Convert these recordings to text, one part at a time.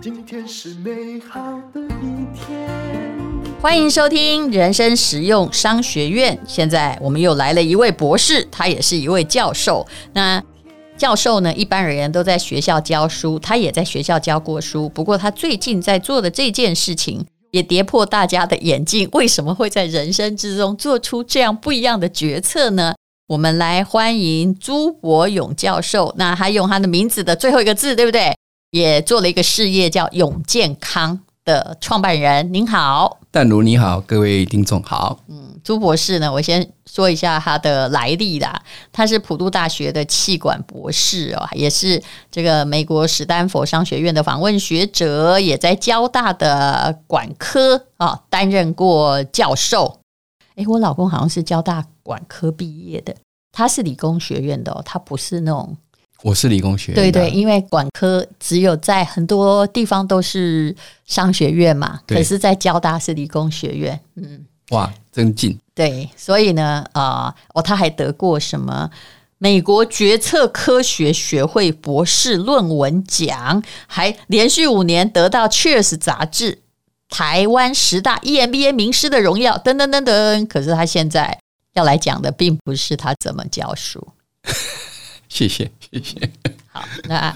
今天是美好的一天。欢迎收听人生实用商学院。现在我们又来了一位博士，他也是一位教授。那教授呢，一般而言都在学校教书，他也在学校教过书。不过他最近在做的这件事情，也跌破大家的眼镜。为什么会在人生之中做出这样不一样的决策呢？我们来欢迎朱伯勇教授。那他用他的名字的最后一个字，对不对？也做了一个事业，叫永健康的创办人。您好。淡如你好，各位听众好。嗯，朱博士呢，我先说一下他的来历啦。他是普渡大学的气管博士哦，也是这个美国史丹佛商学院的访问学者，也在交大的管科啊担任过教授。诶，我老公好像是交大管科毕业的，他是理工学院的哦，他不是那种。我是理工学院，对对，因为管科只有在很多地方都是商学院嘛，可是，在交大是理工学院，嗯，哇，真近，对，所以呢，啊、呃，哦，他还得过什么美国决策科学学会博士论文奖，还连续五年得到《Cheers》杂志台湾十大 EMBA 名师的荣耀，等等等等。可是他现在要来讲的，并不是他怎么教书。谢谢，谢谢。好，那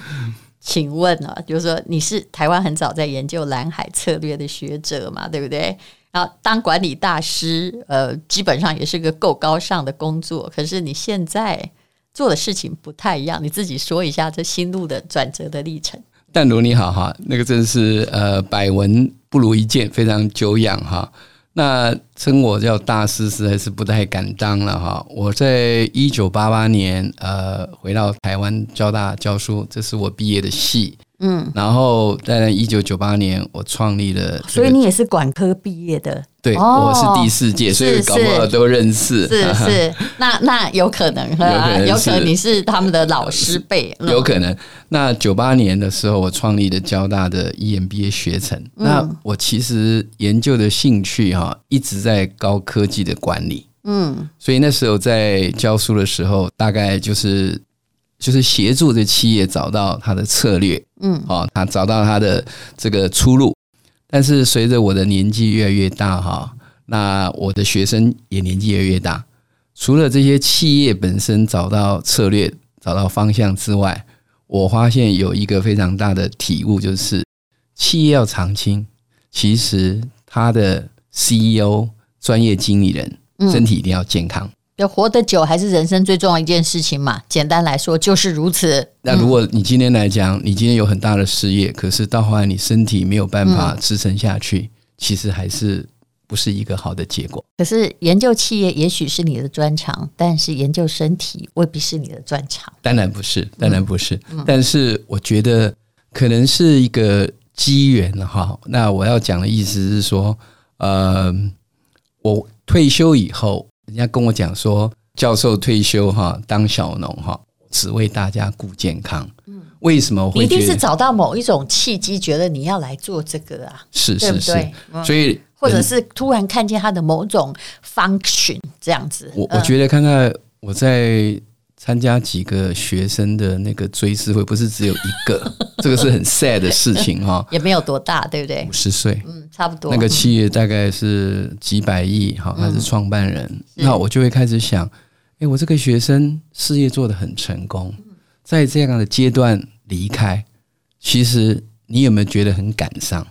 请问啊，就是说你是台湾很早在研究蓝海策略的学者嘛，对不对？然后当管理大师，呃，基本上也是个够高尚的工作。可是你现在做的事情不太一样，你自己说一下这心路的转折的历程。淡如你好哈，那个真是呃，百闻不如一见，非常久仰哈。那称我叫大师实在是不太敢当了哈。我在一九八八年呃回到台湾交大教书，这是我毕业的系。嗯，然后在一九九八年我创立了、这个，所以你也是管科毕业的。对，哦、我是第四届，所以搞不好都认识。是是，是，那那有可能，有可能，有可能你是他们的老师辈。有可能。那九八年的时候，我创立了交大的 EMBA 学程。嗯、那我其实研究的兴趣哈，一直在高科技的管理。嗯，所以那时候在教书的时候，大概就是就是协助这企业找到它的策略。嗯，哦，它找到它的这个出路。但是随着我的年纪越来越大哈，那我的学生也年纪越来越大。除了这些企业本身找到策略、找到方向之外，我发现有一个非常大的体悟，就是企业要长青，其实他的 CEO、专业经理人身体一定要健康。要活得久还是人生最重要一件事情嘛？简单来说就是如此。那如果你今天来讲，你今天有很大的事业，可是到后来你身体没有办法支撑下去，其实还是不是一个好的结果。可是研究企业也许是你的专长，但是研究身体未必是你的专长。当然不是，当然不是。但是我觉得可能是一个机缘哈。那我要讲的意思是说，呃，我退休以后。人家跟我讲说，教授退休哈，当小农哈，只为大家顾健康。嗯，为什么会？一定是找到某一种契机，觉得你要来做这个啊？是是是，对对，所以或者是突然看见他的某种 function 这样子。我我觉得看看我在。参加几个学生的那个追思会，不是只有一个，这个是很 sad 的事情哈。也没有多大，对不对？五十岁，嗯，差不多。那个企业大概是几百亿，哈，他是创办人，嗯、那我就会开始想，哎，我这个学生事业做得很成功，在这样的阶段离开，其实你有没有觉得很感伤？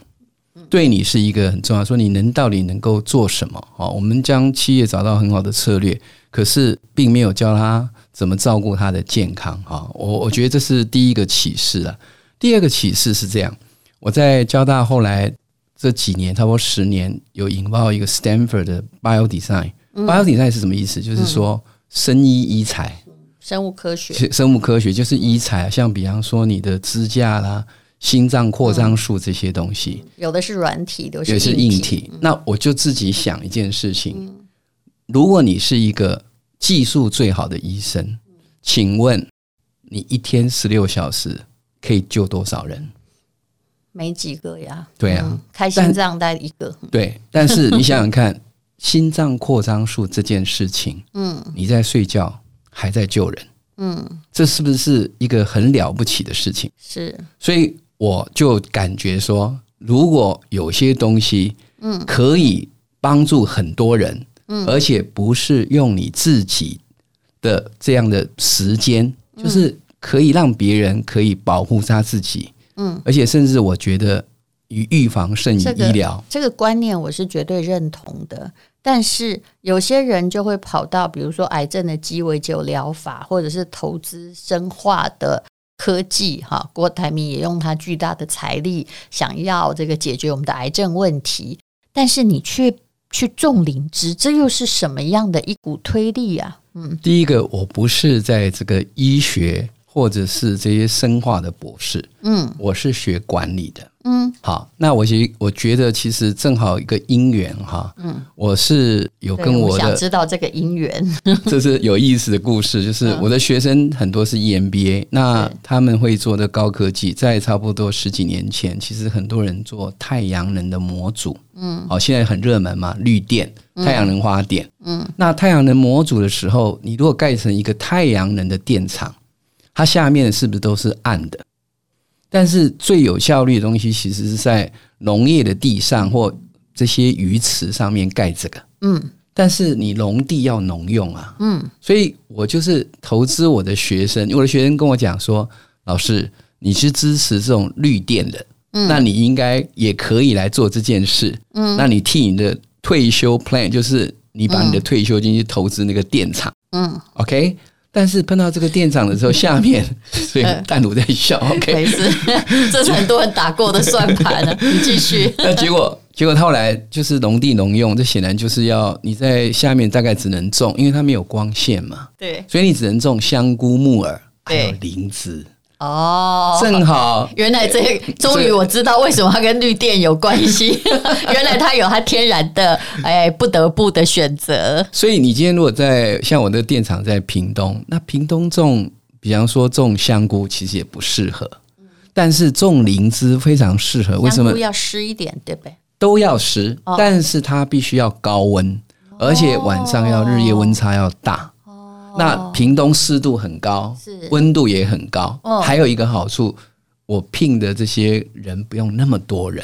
对你是一个很重要，说你能到底能够做什么？哈，我们将企业找到很好的策略，可是并没有教他。怎么照顾他的健康？哈，我我觉得这是第一个启示啊。第二个启示是这样：我在交大后来这几年，差不多十年，有引爆一个 Stanford 的 Bio Design。Bio Design 是什么意思？就是说生医医材，生物科学，生物科学就是医材，像比方说你的支架啦、心脏扩张术这些东西，有的是软体，有的是硬体。那我就自己想一件事情：如果你是一个技术最好的医生，请问你一天十六小时可以救多少人？没几个呀。对啊，嗯、开心脏带一个。对，但是你想想看，心脏扩张术这件事情，嗯，你在睡觉还在救人，嗯，这是不是一个很了不起的事情？是，所以我就感觉说，如果有些东西，嗯，可以帮助很多人，嗯，而且不是用你自己的这样的时间，就是可以让别人可以保护他自己，嗯，而且甚至我觉得，与预防胜于医疗，这个，这个观念我是绝对认同的。但是有些人就会跑到，比如说癌症的鸡尾酒疗法，或者是投资生化的科技，哈，郭台铭也用他巨大的财力，想要这个解决我们的癌症问题。但是你却去种灵芝，这又是什么样的一股推力啊？嗯，第一个，我不是在这个医学或者是这些生化的博士，嗯，我是学管理的。嗯，好，那我其实我觉得其实正好一个因缘哈，嗯，我是有跟我想知道这个因缘，这是有意思的故事，就是我的学生很多是 EMBA，那他们会做的高科技，在差不多十几年前，其实很多人做太阳能的模组，嗯，好，现在很热门嘛，绿电、太阳能发电，嗯，那太阳能模组的时候，你如果盖成一个太阳能的电厂，它下面是不是都是暗的？但是最有效率的东西，其实是在农业的地上或这些鱼池上面盖这个。嗯，但是你农地要农用啊。嗯，所以我就是投资我的学生，我的学生跟我讲说：“老师，你是支持这种绿电的，嗯，那你应该也可以来做这件事。嗯，那你替你的退休 plan，就是你把你的退休金去投资那个电厂。嗯，OK。”但是碰到这个店长的时候，下面 所以淡如在笑。OK，没事，这是很多人打过的算盘了。你继续。那结果，结果他后来就是农地农用，这显然就是要你在下面大概只能种，因为它没有光线嘛。对。所以你只能种香菇、木耳，还有灵芝。哦，正好，原来这终于我知道为什么它跟绿电有关系。原来它有它天然的，哎，不得不的选择。所以你今天如果在像我的电厂在屏东，那屏东种，比方说种香菇，其实也不适合。但是种灵芝非常适合，为什么？要湿一点，对不对？都要湿，但是它必须要高温，而且晚上要日夜温差要大。那屏东湿度很高，是温度也很高。哦，还有一个好处，我聘的这些人不用那么多人，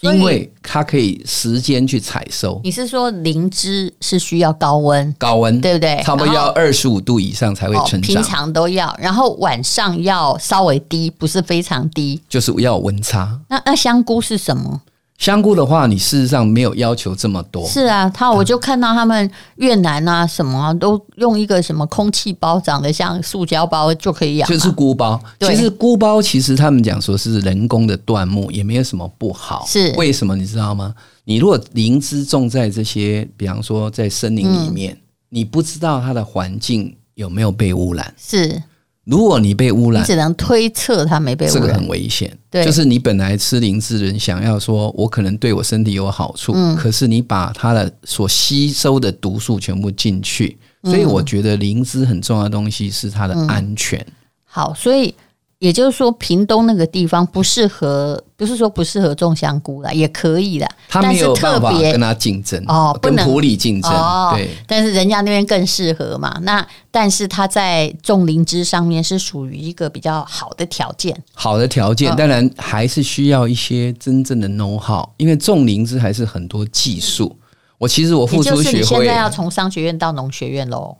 因为他可以时间去采收。你是说灵芝是需要高温？高温对不对？差不多要二十五度以上才会成长。平常都要，然后晚上要稍微低，不是非常低，就是要温差。那那香菇是什么？香菇的话，你事实上没有要求这么多。是啊，他我就看到他们越南啊什么啊，都用一个什么空气包，长得像塑胶包就可以养。就是菇包。其实菇包其实他们讲说是人工的椴木，也没有什么不好。是为什么你知道吗？你如果灵芝种在这些，比方说在森林里面，嗯、你不知道它的环境有没有被污染。是。如果你被污染，你只能推测它没被污染，这个很危险。对，就是你本来吃灵芝的人想要说，我可能对我身体有好处，嗯，可是你把它的所吸收的毒素全部进去，所以我觉得灵芝很重要的东西是它的安全。嗯，好，所以。也就是说，屏东那个地方不适合，不是说不适合种香菇啦，也可以啦。他没有办法跟他竞争哦，跟普里竞争。哦、对，但是人家那边更适合嘛。那但是他在种灵芝上面是属于一个比较好的条件。好的条件，当然还是需要一些真正的 know how，因为种灵芝还是很多技术。我其实我付出学会，你现在要从商学院到农学院喽。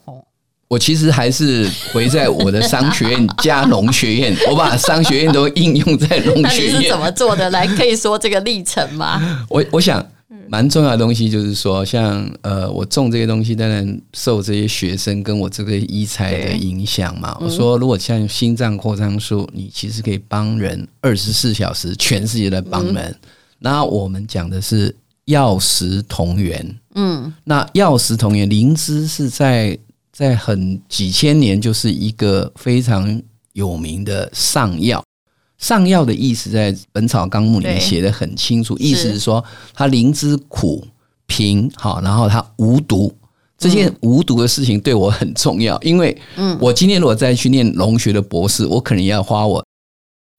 我其实还是回在我的商学院加农学院，我把商学院都应用在农学院。那你是怎么做的？来，可以说这个历程吗？我我想蛮重要的东西就是说，像呃，我种这些东西，当然受这些学生跟我这个医材的影响嘛。我说，如果像心脏扩张术，你其实可以帮人二十四小时，全世界的帮人。那我们讲的是药食同源，嗯，那药食同源，灵芝是在。在很几千年，就是一个非常有名的上药。上药的意思，在《本草纲目》里面写的很清楚，意思是说，它灵芝苦平好，然后它无毒。这件无毒的事情对我很重要，因为我今天如果再去念农学的博士，我可能要花我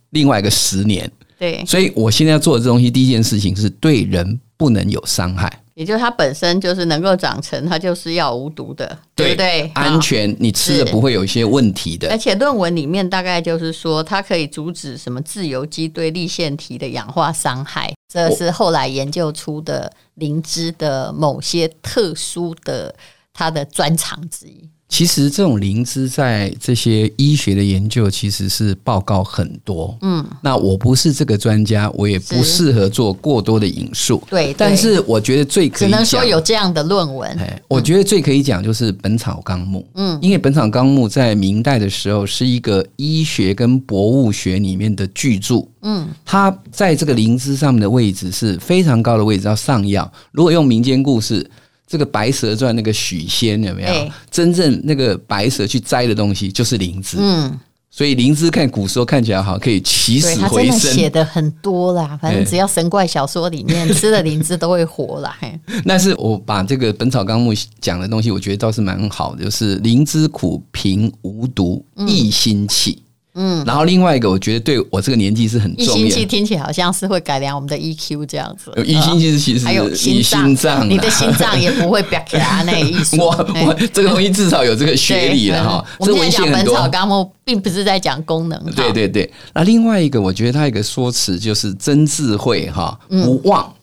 另外一个十年。对，所以我现在要做的这东西，第一件事情是对人不能有伤害。也就是它本身就是能够长成，它就是要无毒的，对，对不对？安全，你吃的不会有一些问题的。而且论文里面大概就是说，它可以阻止什么自由基对立腺体的氧化伤害，这是后来研究出的灵芝的某些特殊的它的专长之一。其实这种灵芝在这些医学的研究其实是报告很多，嗯，那我不是这个专家，我也不适合做过多的引述，对。但是我觉得最可以只能说有这样的论文，哎，我觉得最可以讲就是《本草纲目》，嗯，因为《本草纲目》在明代的时候是一个医学跟博物学里面的巨著，嗯，它在这个灵芝上面的位置是非常高的位置，叫上药。如果用民间故事。这个《白蛇传》那个许仙有没有？欸、真正那个白蛇去摘的东西就是灵芝。嗯，所以灵芝看古时候看起来好，可以起死回生。写的很多啦，反正只要神怪小说里面、欸、吃了灵芝都会活啦。但是我把这个《本草纲目》讲的东西，我觉得倒是蛮好的，就是灵芝苦平无毒，益心气。嗯嗯，然后另外一个，我觉得对我这个年纪是很重要。一心气听起来好像是会改良我们的 EQ 这样子。一心气是其实还有心脏，你的心脏也不会表达那个意思。我我这个东西至少有这个学历了哈。我们现在讲《本草纲目》，并不是在讲功能。对对对，那另外一个，我觉得它一个说辞就是真智慧哈，无妄。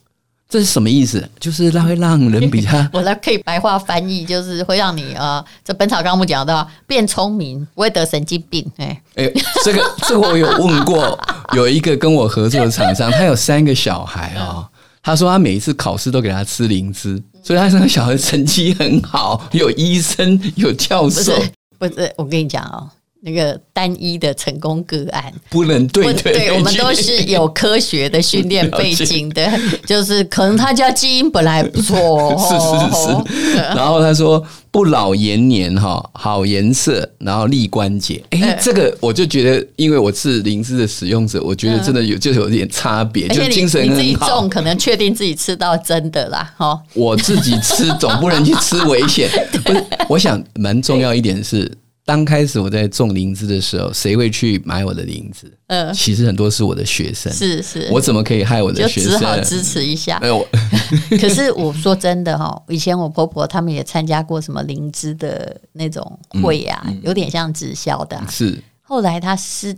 这是什么意思？就是它会让人比较 我来可以白话翻译，就是会让你啊、呃，这《本草纲目》讲到变聪明，不会得神经病。哎哎，这个这个我有问过，有一个跟我合作的厂商，他有三个小孩啊、哦，他说他每一次考试都给他吃灵芝，所以他三个小孩成绩很好，有医生，有教授。不是，不是，我跟你讲哦。那个单一的成功个案不能对对，对，我们都是有科学的 训练背景的，就是可能他家基因本来不错，是是是。然后他说不老延年哈，好颜色，然后立关节。哎，这个我就觉得，因为我是灵芝的使用者，我觉得真的有就有点差别，就精神很好。你自己种，可能确定自己吃到真的啦，哈。我自己吃总不能去吃危险，不是？我想蛮重要一点是。刚开始我在种灵芝的时候，谁会去买我的灵芝？嗯，其实很多是我的学生。是是，我怎么可以害我的学生？就只好支持一下。没有，可是我说真的哈，以前我婆婆他们也参加过什么灵芝的那种会啊，嗯嗯、有点像直销的、啊。是。后来他是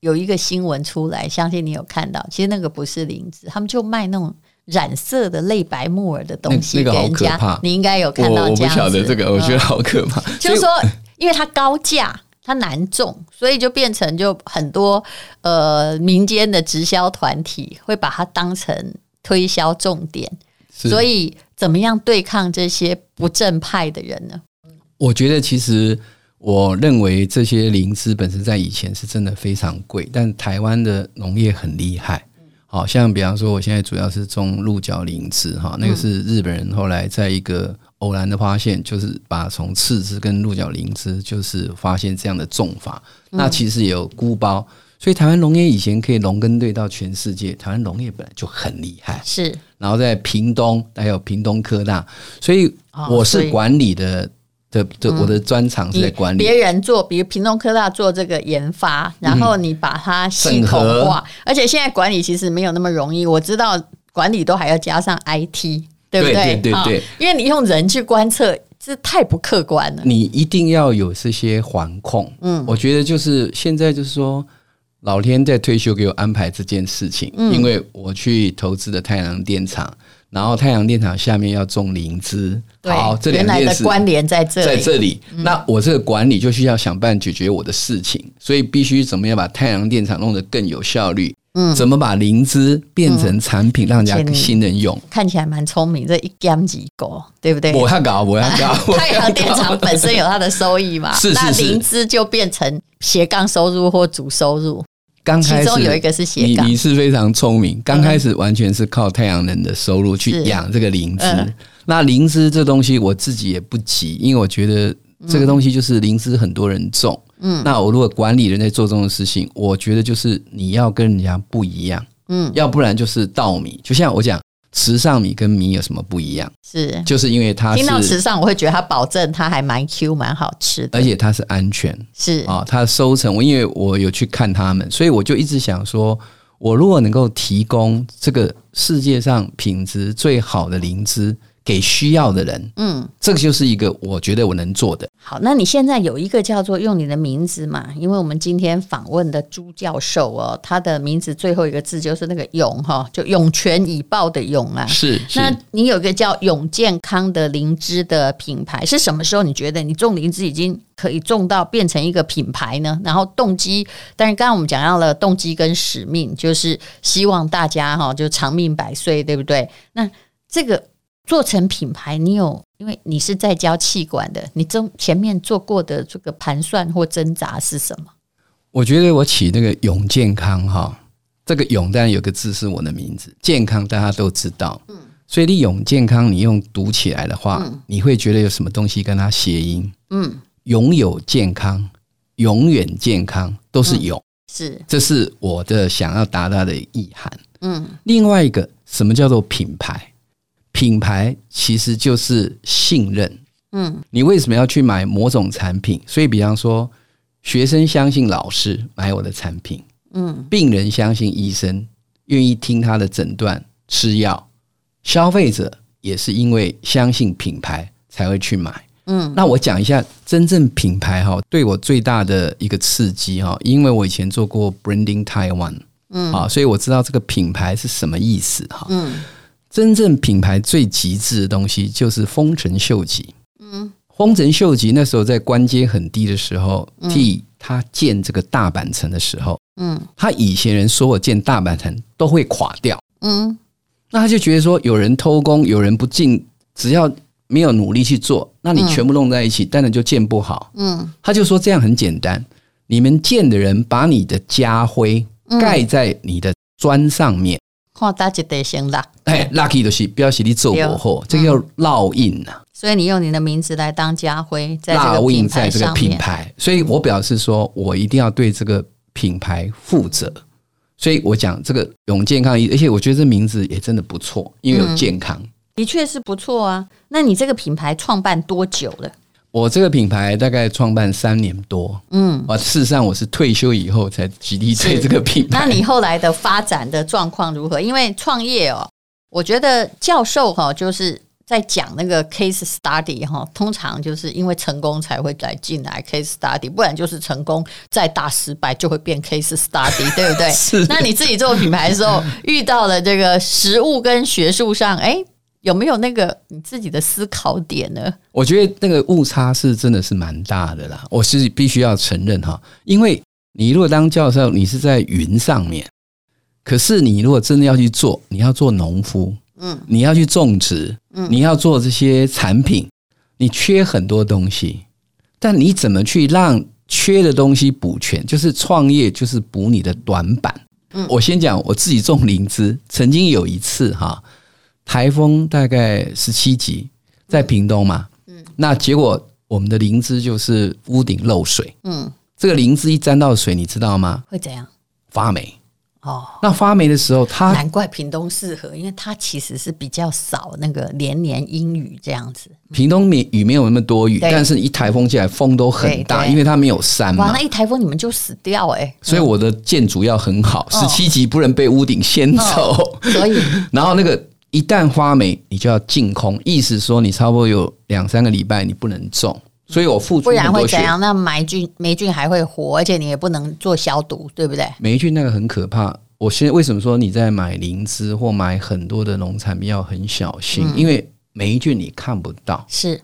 有一个新闻出来，相信你有看到。其实那个不是灵芝，他们就卖那种染色的类白木耳的东西给人家。那个好可怕。你应该有看到这样子。我不晓得这个，我觉得好可怕。嗯、就是说。因为它高价，它难种，所以就变成就很多呃民间的直销团体会把它当成推销重点。所以怎么样对抗这些不正派的人呢？我觉得其实我认为这些灵芝本身在以前是真的非常贵，但台湾的农业很厉害。好像比方说，我现在主要是种鹿角灵芝哈，那个是日本人后来在一个。偶然的发现，就是把从赤芝跟鹿角灵芝，就是发现这样的种法。嗯、那其实也有菇包，所以台湾农业以前可以农耕队到全世界。台湾农业本来就很厉害，是。然后在屏东还有屏东科大，所以我是管理的、哦、的的，我的专长是在管理。别人做，比如屏东科大做这个研发，然后你把它系统化，嗯、而且现在管理其实没有那么容易。我知道管理都还要加上 IT。对不对？对对对，对，因为你用人去观测，这太不客观了。你一定要有这些环控。嗯，我觉得就是现在就是说，老天在退休给我安排这件事情，嗯、因为我去投资的太阳电厂，然后太阳电厂下面要种灵芝。好，这两件事原来的关联在这里，在这里。嗯、那我这个管理就需要想办法解决我的事情，所以必须怎么样把太阳电厂弄得更有效率。嗯，怎么把灵芝变成产品，让人家新人用？看起来蛮聪明，这一竿子够，对不对？我要搞，我要搞。太阳电厂本身有它的收益嘛？是是是。那灵芝就变成斜杠收入或主收入。刚开始有一个是斜杠，你你是非常聪明。刚开始完全是靠太阳能的收入去养这个灵芝。嗯、那灵芝这东西我自己也不急，因为我觉得这个东西就是灵芝很多人种。嗯，那我如果管理人在做这种事情，我觉得就是你要跟人家不一样，嗯，要不然就是稻米。就像我讲，池上米跟米有什么不一样？是，就是因为它听到池上，我会觉得它保证它还蛮 Q，蛮好吃的，而且它是安全，是啊，它的收成，我因为我有去看他们，所以我就一直想说，我如果能够提供这个世界上品质最好的灵芝。给需要的人，嗯，这个就是一个我觉得我能做的。好，那你现在有一个叫做用你的名字嘛？因为我们今天访问的朱教授哦，他的名字最后一个字就是那个勇哈，就涌泉以报的涌啊。是，是，那你有一个叫永健康的灵芝的品牌，是什么时候你觉得你种灵芝已经可以种到变成一个品牌呢？然后动机，但是刚刚我们讲到了动机跟使命，就是希望大家哈就长命百岁，对不对？那这个。做成品牌，你有因为你是在教气管的，你中前面做过的这个盘算或挣扎是什么？我觉得我起那个永健康哈，这个永当然有个字是我的名字，健康大家都知道，嗯，所以你永健康你用读起来的话，嗯，你会觉得有什么东西跟它谐音，嗯，拥有健康，永远健康都是永，是，这是我的想要达到的意涵，嗯，另外一个什么叫做品牌？品牌其实就是信任，嗯，你为什么要去买某种产品？所以，比方说，学生相信老师买我的产品，嗯，病人相信医生，愿意听他的诊断吃药，消费者也是因为相信品牌才会去买，嗯。那我讲一下真正品牌哈，对我最大的一个刺激哈，因为我以前做过 Branding Taiwan，嗯，啊，所以我知道这个品牌是什么意思哈，嗯。真正品牌最极致的东西就是丰臣秀吉。嗯，丰臣秀吉那时候在官阶很低的时候，替他建这个大阪城的时候，嗯，他以前人说我建大阪城都会垮掉。嗯，那他就觉得说有人偷工，有人不进，只要没有努力去做，那你全部弄在一起，当然就建不好。嗯，他就说这样很简单，你们建的人把你的家徽盖在你的砖上面。看大家得先啦，哎，lucky 就是表示你做过后，这个叫烙印呐。所以你用你的名字来当家徽，在烙印在这个品牌。所以我表示说，我一定要对这个品牌负责。所以我讲这个永健康，而且我觉得这名字也真的不错，因为有健康，的确是不错啊。那你这个品牌创办多久了？我这个品牌大概创办三年多，嗯，啊，事实上我是退休以后才极力推这个品牌。那你后来的发展的状况如何？因为创业哦，我觉得教授哈就是在讲那个 case study 哈，通常就是因为成功才会来进来 case study，不然就是成功再大失败就会变 case study，对不对？是。那你自己做品牌的时候遇到了这个实物跟学术上，哎。有没有那个你自己的思考点呢？我觉得那个误差是真的是蛮大的啦，我是必须要承认哈，因为你如果当教授，你是在云上面，可是你如果真的要去做，你要做农夫，嗯，你要去种植，嗯，你要做这些产品，你缺很多东西，但你怎么去让缺的东西补全？就是创业，就是补你的短板。嗯，我先讲我自己种灵芝，曾经有一次哈。台风大概十七级，在屏东嘛，嗯，那结果我们的灵芝就是屋顶漏水，嗯，这个灵芝一沾到水，你知道吗？会怎样？发霉。哦，那发霉的时候，它难怪屏东适合，因为它其实是比较少那个连年阴雨这样子。屏东没雨没有那么多雨，但是一台风进来风都很大，因为它没有山嘛。哇，那一台风你们就死掉哎、欸！所以我的建筑要很好，十七级不能被屋顶掀走。所以，然后那个。一旦发霉，你就要净空，意思说你差不多有两三个礼拜你不能种，所以我付出。不然会怎样？那霉菌霉菌还会活，而且你也不能做消毒，对不对？霉菌那个很可怕。我现在为什么说你在买灵芝或买很多的农产品要很小心？嗯、因为霉菌你看不到，是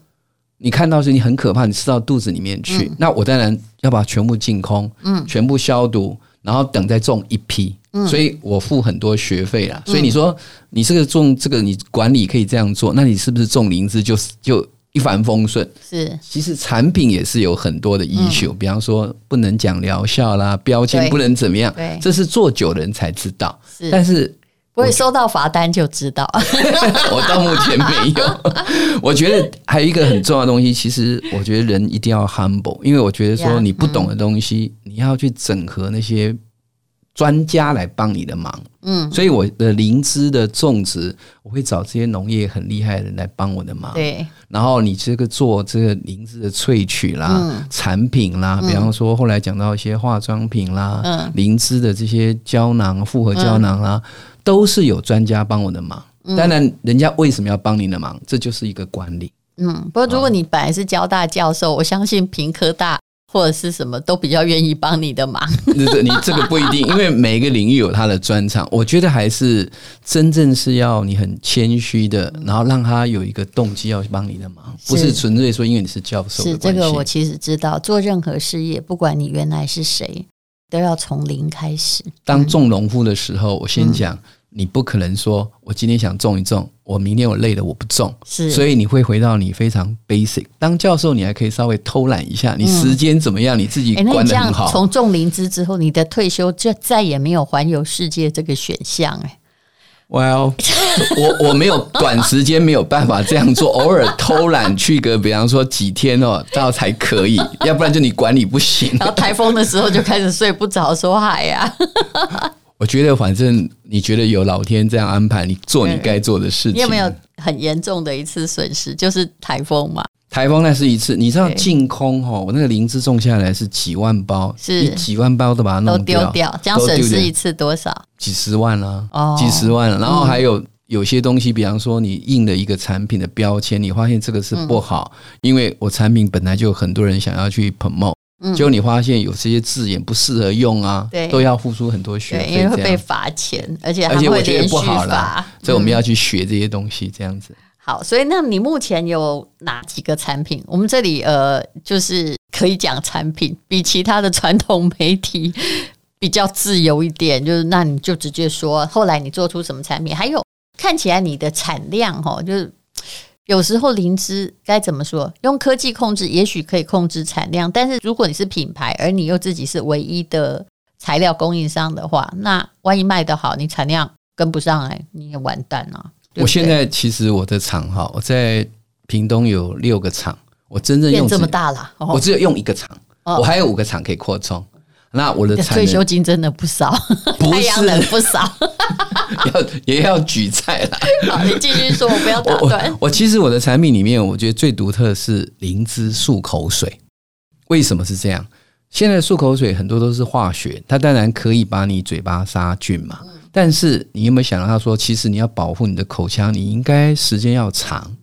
你看到是你很可怕，你吃到肚子里面去。嗯、那我当然要把它全部净空，嗯，全部消毒，然后等再种一批。所以我付很多学费啦，所以你说你这个种这个你管理可以这样做，那你是不是种灵芝就就一帆风顺？是，其实产品也是有很多的 issue，比方说不能讲疗效啦，标签不能怎么样，对，这是做久的人才知道。是，但是不会收到罚单就知道。我到目前没有。我觉得还有一个很重要的东西，其实我觉得人一定要 humble，因为我觉得说你不懂的东西，你要去整合那些。专家来帮你的忙，嗯，所以我的灵芝的种植，我会找这些农业很厉害的人来帮我的忙，对。然后你这个做这个灵芝的萃取啦、嗯、产品啦，比方说后来讲到一些化妆品啦，嗯，灵芝的这些胶囊、复合胶囊啦，嗯、都是有专家帮我的忙。当然，人家为什么要帮你的忙？这就是一个管理。嗯，不过如果你本来是交大教授，我相信平科大。或者是什么都比较愿意帮你的忙，你这个不一定，因为每个领域有他的专长。我觉得还是真正是要你很谦虚的，然后让他有一个动机要帮你的忙，不是纯粹说因为你是教授。是这个，我其实知道，做任何事业，不管你原来是谁，都要从零开始。当种农夫的时候，我先讲。嗯你不可能说，我今天想种一种，我明天我累了我不种，是，所以你会回到你非常 basic。当教授，你还可以稍微偷懒一下，你时间怎么样，你自己管得很好。从种灵芝之后，你的退休就再也没有环游世界这个选项哎。Well，我我没有短时间没有办法这样做，偶尔偷懒去个，比方说几天哦，倒才可以，要不然就你管理不行。然后台风的时候就开始睡不着，说海呀。我觉得，反正你觉得有老天这样安排，你做你该做的事情。你有没有很严重的一次损失？就是台风嘛。台风那是一次，你知道净空哈？我那个灵芝种下来是几万包，是几万包都把它弄丢掉，这样损失一次多少？几十万了，哦，几十万了。然后还有有些东西，比方说你印了一个产品的标签，你发现这个是不好，因为我产品本来就有很多人想要去 promote。结果你发现有这些字眼不适合用啊，对，都要付出很多学费，因为会被罚钱，而且还会连续罚。所以我们要去学这些东西，这样子。好，所以那你目前有哪几个产品？我们这里呃，就是可以讲产品，比其他的传统媒体比较自由一点。就是那你就直接说，后来你做出什么产品？还有看起来你的产量哈，就是。有时候灵芝该怎么说？用科技控制，也许可以控制产量。但是如果你是品牌，而你又自己是唯一的材料供应商的话，那万一卖得好，你产量跟不上来，你也完蛋了。我现在其实我的厂哈，我在屏东有六个厂，我真正用这么大了，我只有用一个厂，我还有五个厂可以扩充。那我的退休金真的不少，太阳能不少，要也要举债了。好，你继续说，我不要打断。我其实我的产品里面，我觉得最独特的是灵芝漱口水。为什么是这样？现在漱口水很多都是化学，它当然可以把你嘴巴杀菌嘛。但是你有没有想到，他说其实你要保护你的口腔，你应该时间要长。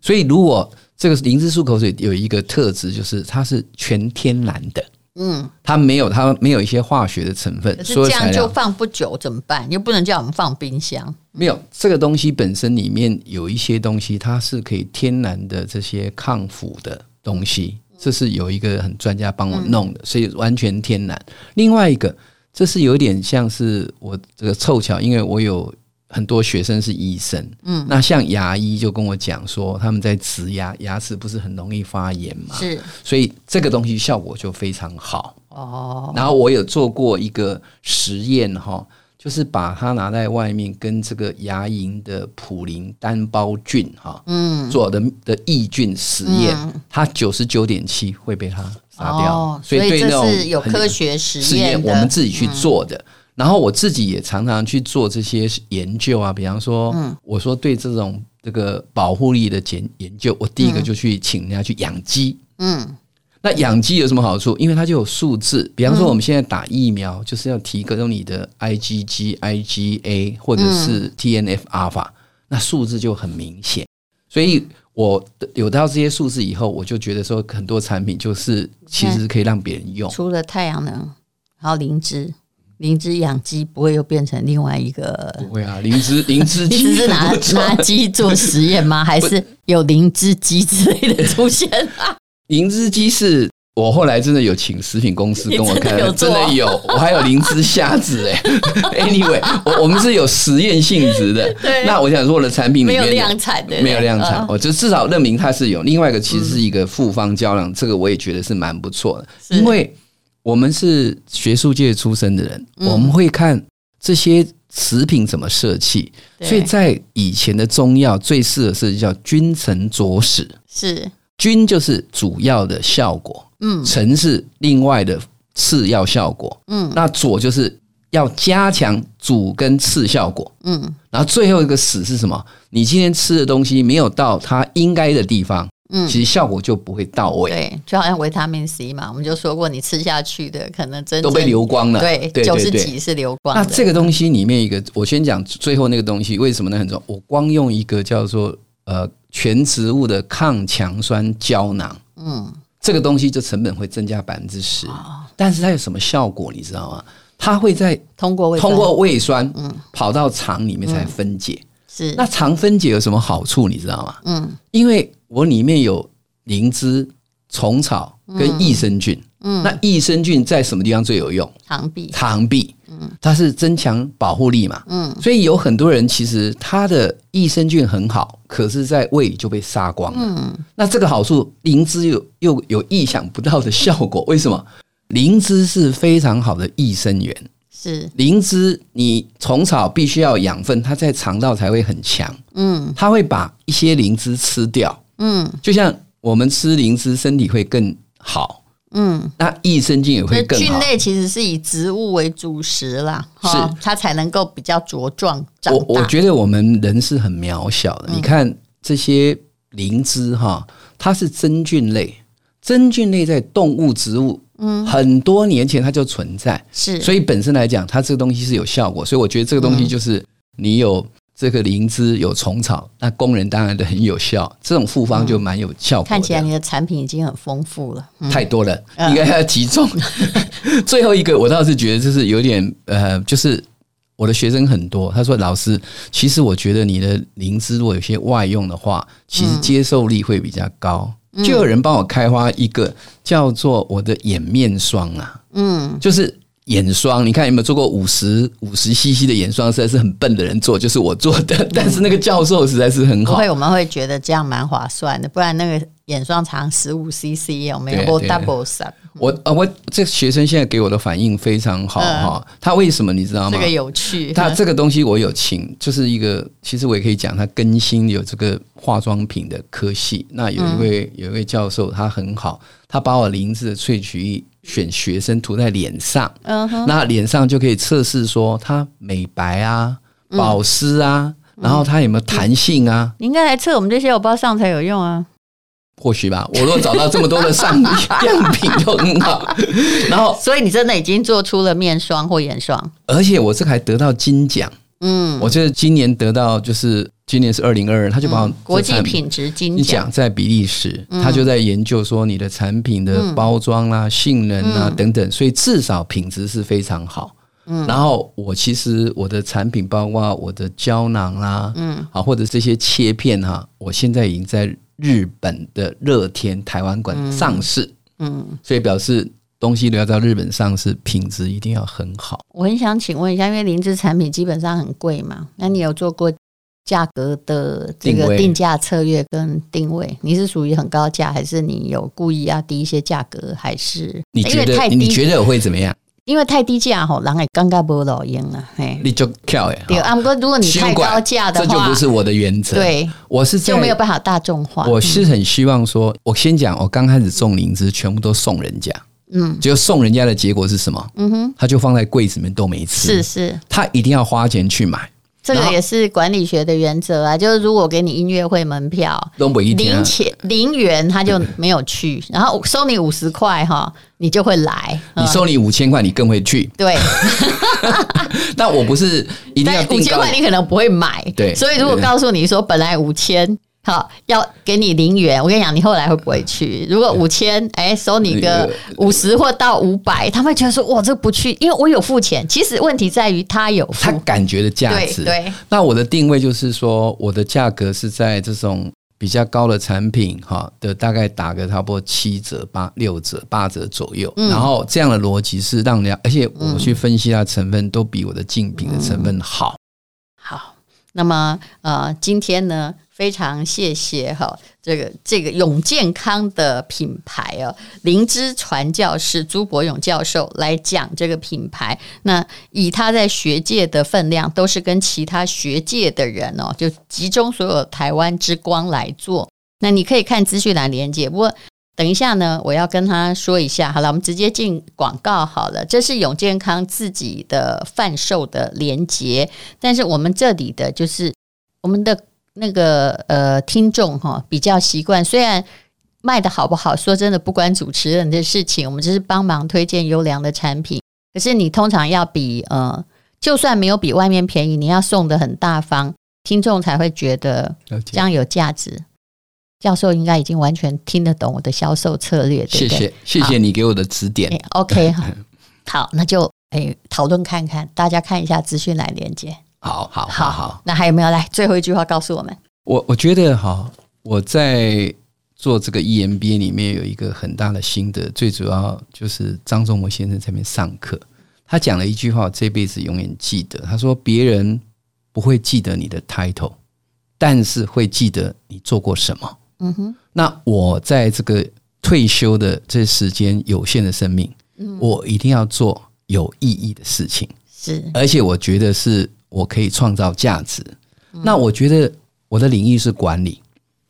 所以如果这个灵芝漱口水有一个特质，就是它是全天然的。嗯，它没有，它没有一些化学的成分，所以这样就放不久怎么办？又不能叫我们放冰箱。没有，这个东西本身里面有一些东西，它是可以天然的这些抗腐的东西，这是有一个很专家帮我弄的，所以完全天然。另外一个，这是有点像是我这个凑巧，因为我有。很多学生是医生，嗯，那像牙医就跟我讲说，他们在植牙，牙齿不是很容易发炎嘛，是，所以这个东西效果就非常好。哦。然后我有做过一个实验哈，就是把它拿在外面跟这个牙龈的普林单胞菌哈，嗯，做的的抑菌实验，它九十九点七会被它杀掉，所以对那种有科学实验，我们自己去做的。然后我自己也常常去做这些研究啊，比方说，我说对这种这个保护力的研研究，我第一个就去请人家去养鸡。嗯，那养鸡有什么好处？因为它就有数字，比方说我们现在打疫苗，就是要提高你的 IgG、IgA 或者是 TNF 阿尔法，那数字就很明显。所以我有到这些数字以后，我就觉得说很多产品就是其实可以让别人用，除了太阳能，还有灵芝。灵芝养鸡不会又变成另外一个？不会啊，灵芝 灵芝鸡你是拿拿鸡做实验吗？还是有灵芝鸡之类的出现啊？灵芝鸡是我后来真的有请食品公司跟我看，真的有，我还有灵芝虾子哎。Anyway，我我们是有实验性质的。对，那我想说我的产品里面没有量产的，没有量产，我就至少认明它是有。另外一个其实是一个复方胶囊，这个我也觉得是蛮不错的，因为。我们是学术界出身的人，我们会看这些食品怎么设计。所以在以前的中药最适合设计叫君臣佐使，是君就是主要的效果，嗯，臣是另外的次要效果，嗯，那佐就是要加强主跟次效果。嗯，然后最后一个使是什么？你今天吃的东西没有到它应该的地方。嗯，其实效果就不会到位。对，就好像维他命 C 嘛，我们就说过，你吃下去的可能真的都被流光了。对，九十几是流光。那这个东西里面一个，我先讲最后那个东西为什么呢？很重要。我光用一个叫做呃全植物的抗强酸胶囊，嗯，这个东西就成本会增加百分之十，但是它有什么效果？你知道吗？它会在通过胃通过胃酸，嗯，跑到肠里面才分解。是，那肠分解有什么好处？你知道吗？嗯，因为。我里面有灵芝、虫草跟益生菌。嗯，那益生菌在什么地方最有用？肠壁。肠壁。嗯，它是增强保护力嘛。嗯，所以有很多人其实他的益生菌很好，可是在胃就被杀光了。嗯，那这个好处，灵芝又又有意想不到的效果。为什么？灵芝是非常好的益生元。是灵芝，你虫草必须要养分，它在肠道才会很强。嗯，它会把一些灵芝吃掉。嗯，就像我们吃灵芝，身体会更好。嗯，那益生菌也会更好。菌类其实是以植物为主食啦，是它才能够比较茁壮长。我我觉得我们人是很渺小的。嗯、你看这些灵芝哈，它是真菌类，真菌类在动物、植物，嗯，很多年前它就存在。是，所以本身来讲，它这个东西是有效果。所以我觉得这个东西就是你有。这个灵芝有虫草，那工人当然都很有效。这种复方就蛮有效果的。看起来你的产品已经很丰富了，嗯、太多了，应该要集中。嗯、最后一个，我倒是觉得就是有点呃，就是我的学生很多，他说老师，其实我觉得你的灵芝如果有些外用的话，其实接受力会比较高。嗯、就有人帮我开发一个叫做我的眼面霜啊，嗯，就是。眼霜，你看有没有做过五十五十 CC 的眼霜？实在是很笨的人做，就是我做的。但是那个教授实在是很好。不会，我们会觉得这样蛮划算的。不然那个眼霜长十五 CC 有没有？或 double 三？我啊，我这个学生现在给我的反应非常好哈。他为什么你知道吗？这个有趣。他这个东西我有请，就是一个其实我也可以讲，他更新有这个化妆品的科系。那有一位有一位教授，他很好，他把我灵芝的萃取液。选学生涂在脸上，那脸上就可以测试说它美白啊、保湿啊，然后它有没有弹性啊？你应该来测我们这些，我不知道上才有用啊。或许吧，我如果找到这么多的上 样品就很好。然后，所以你真的已经做出了面霜或眼霜，而且我这个还得到金奖。嗯，我觉得今年得到就是今年是二零二二，他就把国际品质金奖。在比利时，他就在研究说你的产品的包装啦、性能啊等等，所以至少品质是非常好。嗯，然后我其实我的产品包括我的胶囊啦，嗯，啊或者这些切片哈，我现在已经在日本的乐天台湾馆上市，嗯，所以表示。东西都要到日本上市，品质一定要很好。我很想请问一下，因为灵芝产品基本上很贵嘛，那你有做过价格的这个定价策略跟定位？定位你是属于很高价，还是你有故意要低一些价格？还是你觉得你觉得我会怎么样？因为太低价吼，人也尴尬不老赢了。嘿，你就跳呀。对，阿姆哥，如果你太高价的话，这就不是我的原则。对，我是就没有办法大众化。我是很希望说，我先讲，我刚开始种灵芝，全部都送人家。嗯，就送人家的结果是什么？嗯哼，他就放在柜子里面都没吃。是是，他一定要花钱去买。这个也是管理学的原则啊，就是如果给你音乐会门票，零钱零元他就没有去，然后收你五十块哈，你就会来。你收你五千块，你更会去。对，但我不是一定要五千块，你可能不会买。对，所以如果告诉你说本来五千。好，要给你零元。我跟你讲，你后来会不会去？如果五千，哎，收你个五十或到五百，他们会觉得说，哇，这不去，因为我有付钱。其实问题在于他有付，他感觉的价值。对，对，那我的定位就是说，我的价格是在这种比较高的产品哈的大概打个差不多七折、八六折、八折左右。嗯、然后这样的逻辑是让人，而且我去分析它成分都比我的竞品的成分好。那么呃，今天呢？非常谢谢哈，这个这个永健康的品牌哦，灵芝传教士朱伯永教授来讲这个品牌。那以他在学界的分量，都是跟其他学界的人哦，就集中所有台湾之光来做。那你可以看资讯栏连接，不过等一下呢，我要跟他说一下。好了，我们直接进广告好了。这是永健康自己的贩售的连接，但是我们这里的就是我们的那个呃听众哈，比较习惯。虽然卖的好不好，说真的不关主持人的事情，我们只是帮忙推荐优良的产品。可是你通常要比呃，就算没有比外面便宜，你要送的很大方，听众才会觉得这样有价值。教授应该已经完全听得懂我的销售策略，对不对？谢谢，谢谢你给我的指点。欸、OK，好，好，那就诶讨论看看，大家看一下资讯栏连接。好好好好，那还有没有来最后一句话告诉我们？我我觉得哈，我在做这个 EMBA 里面有一个很大的心得，最主要就是张忠谋先生在那边上课，他讲了一句话，我这辈子永远记得。他说：“别人不会记得你的 title，但是会记得你做过什么。”嗯哼，那我在这个退休的这时间有限的生命，嗯，我一定要做有意义的事情，是，而且我觉得是我可以创造价值。那我觉得我的领域是管理，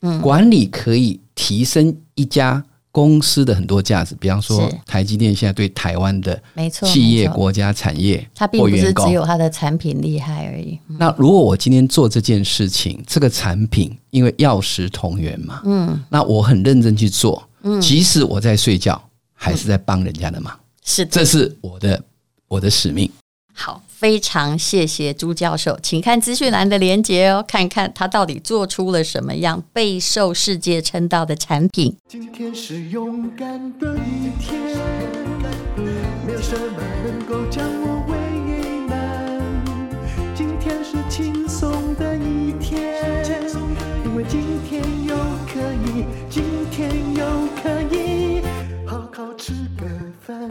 嗯，管理可以提升一家。公司的很多价值，比方说台积电现在对台湾的企业、国家产业，它并不是只有它的产品厉害而已。那如果我今天做这件事情，这个产品因为药食同源嘛，嗯，那我很认真去做，嗯，即使我在睡觉，还是在帮人家的忙，是的，这是我的我的使命。好。非常谢谢朱教授，请看资讯栏的连接哦，看看他到底做出了什么样备受世界称道的产品。今天是勇敢的一天，没有什么能够将我为难。今天是轻松的一天，因为今天又可以，今天又可以好好吃个饭。